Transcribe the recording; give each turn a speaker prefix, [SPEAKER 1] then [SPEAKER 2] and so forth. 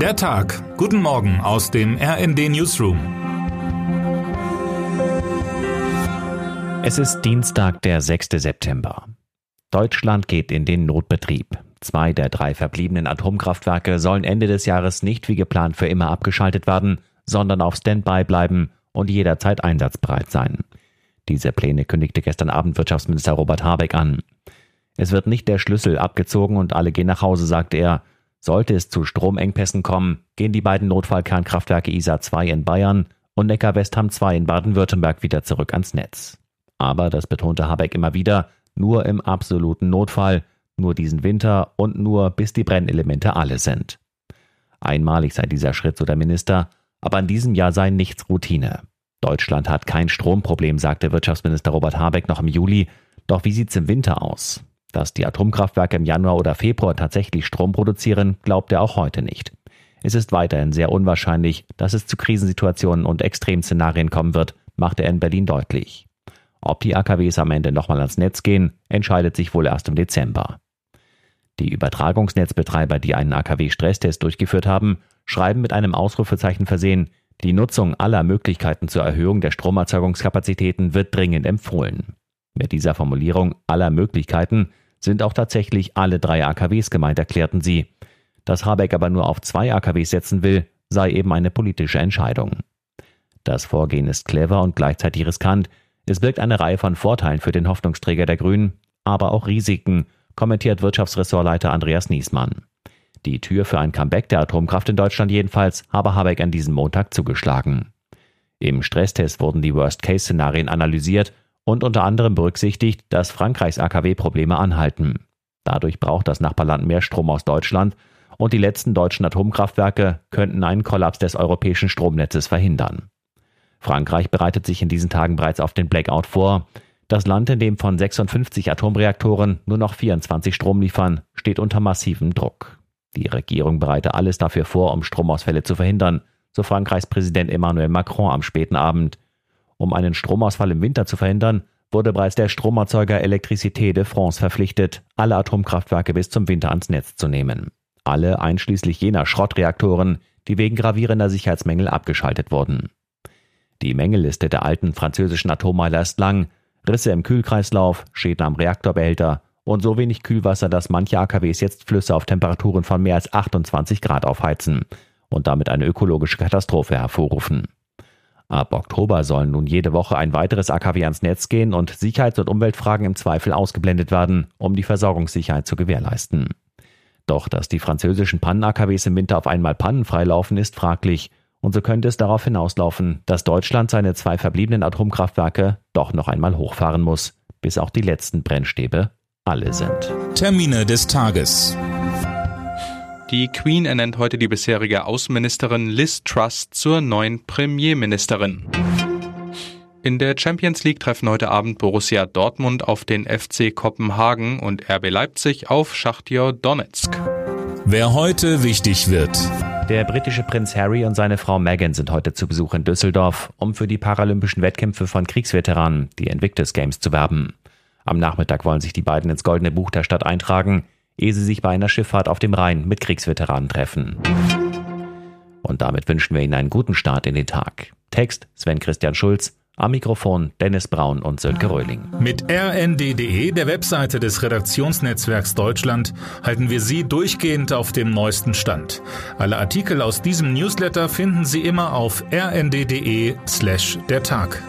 [SPEAKER 1] Der Tag. Guten Morgen aus dem RND Newsroom.
[SPEAKER 2] Es ist Dienstag, der 6. September. Deutschland geht in den Notbetrieb. Zwei der drei verbliebenen Atomkraftwerke sollen Ende des Jahres nicht wie geplant für immer abgeschaltet werden, sondern auf Standby bleiben und jederzeit einsatzbereit sein. Diese Pläne kündigte gestern Abend Wirtschaftsminister Robert Habeck an. Es wird nicht der Schlüssel abgezogen und alle gehen nach Hause, sagte er. Sollte es zu Stromengpässen kommen, gehen die beiden Notfallkernkraftwerke ISA 2 in Bayern und Neckar-Westham 2 in Baden-Württemberg wieder zurück ans Netz. Aber, das betonte Habeck immer wieder, nur im absoluten Notfall, nur diesen Winter und nur bis die Brennelemente alle sind. Einmalig sei dieser Schritt, so der Minister, aber in diesem Jahr sei nichts Routine. Deutschland hat kein Stromproblem, sagte Wirtschaftsminister Robert Habeck noch im Juli. Doch wie sieht's im Winter aus? Dass die Atomkraftwerke im Januar oder Februar tatsächlich Strom produzieren, glaubt er auch heute nicht. Es ist weiterhin sehr unwahrscheinlich, dass es zu Krisensituationen und Extremszenarien kommen wird, machte er in Berlin deutlich. Ob die AKWs am Ende nochmal ans Netz gehen, entscheidet sich wohl erst im Dezember. Die Übertragungsnetzbetreiber, die einen AKW-Stresstest durchgeführt haben, schreiben mit einem Ausrufezeichen versehen, die Nutzung aller Möglichkeiten zur Erhöhung der Stromerzeugungskapazitäten wird dringend empfohlen. Mit dieser Formulierung aller Möglichkeiten sind auch tatsächlich alle drei AKWs gemeint, erklärten sie. Dass Habeck aber nur auf zwei AKWs setzen will, sei eben eine politische Entscheidung. Das Vorgehen ist clever und gleichzeitig riskant. Es birgt eine Reihe von Vorteilen für den Hoffnungsträger der Grünen, aber auch Risiken, kommentiert Wirtschaftsressortleiter Andreas Niesmann. Die Tür für ein Comeback der Atomkraft in Deutschland jedenfalls habe Habeck an diesem Montag zugeschlagen. Im Stresstest wurden die Worst-Case-Szenarien analysiert und unter anderem berücksichtigt, dass Frankreichs AKW-Probleme anhalten. Dadurch braucht das Nachbarland mehr Strom aus Deutschland und die letzten deutschen Atomkraftwerke könnten einen Kollaps des europäischen Stromnetzes verhindern. Frankreich bereitet sich in diesen Tagen bereits auf den Blackout vor. Das Land, in dem von 56 Atomreaktoren nur noch 24 Strom liefern, steht unter massivem Druck. Die Regierung bereite alles dafür vor, um Stromausfälle zu verhindern, so Frankreichs Präsident Emmanuel Macron am späten Abend. Um einen Stromausfall im Winter zu verhindern, wurde bereits der Stromerzeuger Electricité de France verpflichtet, alle Atomkraftwerke bis zum Winter ans Netz zu nehmen. Alle einschließlich jener Schrottreaktoren, die wegen gravierender Sicherheitsmängel abgeschaltet wurden. Die Mängelliste der alten französischen Atommeiler ist lang, Risse im Kühlkreislauf, Schäden am Reaktorbehälter und so wenig Kühlwasser, dass manche AKWs jetzt Flüsse auf Temperaturen von mehr als 28 Grad aufheizen und damit eine ökologische Katastrophe hervorrufen. Ab Oktober sollen nun jede Woche ein weiteres AKW ans Netz gehen und Sicherheits- und Umweltfragen im Zweifel ausgeblendet werden, um die Versorgungssicherheit zu gewährleisten. Doch dass die französischen Pannen-AKWs im Winter auf einmal pannenfrei laufen, ist fraglich und so könnte es darauf hinauslaufen, dass Deutschland seine zwei verbliebenen Atomkraftwerke doch noch einmal hochfahren muss, bis auch die letzten Brennstäbe alle sind.
[SPEAKER 1] Termine des Tages.
[SPEAKER 3] Die Queen ernennt heute die bisherige Außenministerin Liz Truss zur neuen Premierministerin. In der Champions League treffen heute Abend Borussia Dortmund auf den FC Kopenhagen und RB Leipzig auf Schachtjör Donetsk.
[SPEAKER 1] Wer heute wichtig wird.
[SPEAKER 2] Der britische Prinz Harry und seine Frau Meghan sind heute zu Besuch in Düsseldorf, um für die paralympischen Wettkämpfe von Kriegsveteranen, die Invictus Games, zu werben. Am Nachmittag wollen sich die beiden ins Goldene Buch der Stadt eintragen, ehe sie sich bei einer Schifffahrt auf dem Rhein mit Kriegsveteranen treffen. Und damit wünschen wir Ihnen einen guten Start in den Tag. Text Sven Christian Schulz, am Mikrofon Dennis Braun und Sönke Röhling.
[SPEAKER 1] Mit rnd.de, der Webseite des Redaktionsnetzwerks Deutschland, halten wir Sie durchgehend auf dem neuesten Stand. Alle Artikel aus diesem Newsletter finden Sie immer auf rnd.de slash der Tag.